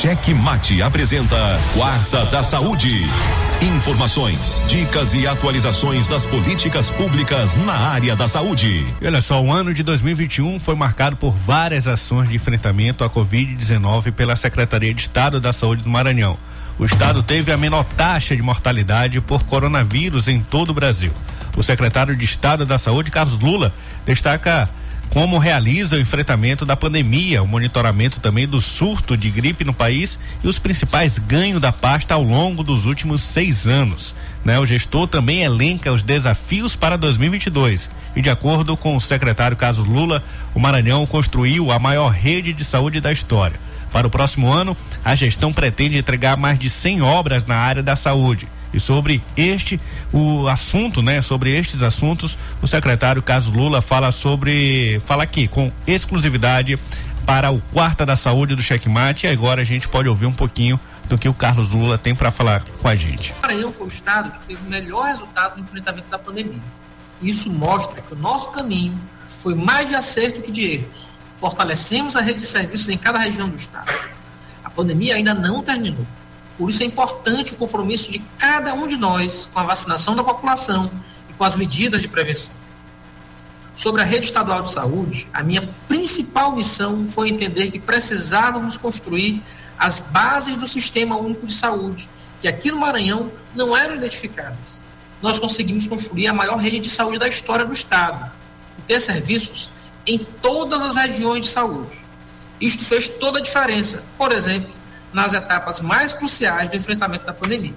Cheque Mate apresenta Quarta da Saúde. Informações, dicas e atualizações das políticas públicas na área da saúde. Olha só, o ano de 2021 foi marcado por várias ações de enfrentamento à Covid-19 pela Secretaria de Estado da Saúde do Maranhão. O estado teve a menor taxa de mortalidade por coronavírus em todo o Brasil. O secretário de Estado da Saúde, Carlos Lula, destaca como realiza o enfrentamento da pandemia, o monitoramento também do surto de gripe no país e os principais ganhos da pasta ao longo dos últimos seis anos. Né? O gestor também elenca os desafios para 2022 e, de acordo com o secretário Carlos Lula, o Maranhão construiu a maior rede de saúde da história. Para o próximo ano, a gestão pretende entregar mais de 100 obras na área da saúde e sobre este o assunto, né? Sobre estes assuntos, o secretário Carlos Lula fala sobre, fala aqui com exclusividade para o Quarta da Saúde do Checkmate. E agora a gente pode ouvir um pouquinho do que o Carlos Lula tem para falar com a gente. O Maranhão foi o estado que teve o melhor resultado no enfrentamento da pandemia. Isso mostra que o nosso caminho foi mais de acerto que de erros. Fortalecemos a rede de serviços em cada região do estado. A pandemia ainda não terminou por isso é importante o compromisso de cada um de nós com a vacinação da população e com as medidas de prevenção. Sobre a rede estadual de saúde, a minha principal missão foi entender que precisávamos construir as bases do Sistema Único de Saúde, que aqui no Maranhão não eram identificadas. Nós conseguimos construir a maior rede de saúde da história do Estado e ter serviços em todas as regiões de saúde. Isto fez toda a diferença. Por exemplo, nas etapas mais cruciais do enfrentamento da pandemia.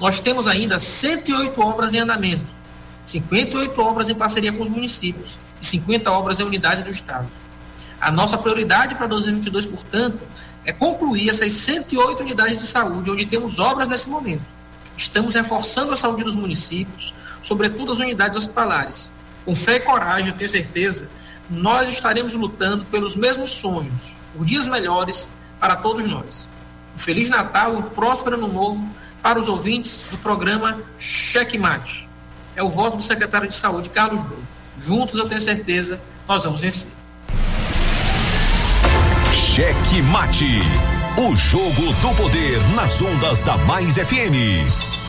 Nós temos ainda 108 obras em andamento, 58 obras em parceria com os municípios e 50 obras em unidade do Estado. A nossa prioridade para 2022, portanto, é concluir essas 108 unidades de saúde, onde temos obras nesse momento. Estamos reforçando a saúde dos municípios, sobretudo as unidades hospitalares. Com fé e coragem, eu tenho certeza, nós estaremos lutando pelos mesmos sonhos, por dias melhores para todos nós. Um Feliz Natal e um próspero Ano Novo para os ouvintes do programa Checkmate. É o voto do secretário de Saúde, Carlos Douro. Juntos, eu tenho certeza, nós vamos vencer. Cheque Mate. O jogo do poder nas ondas da Mais FM.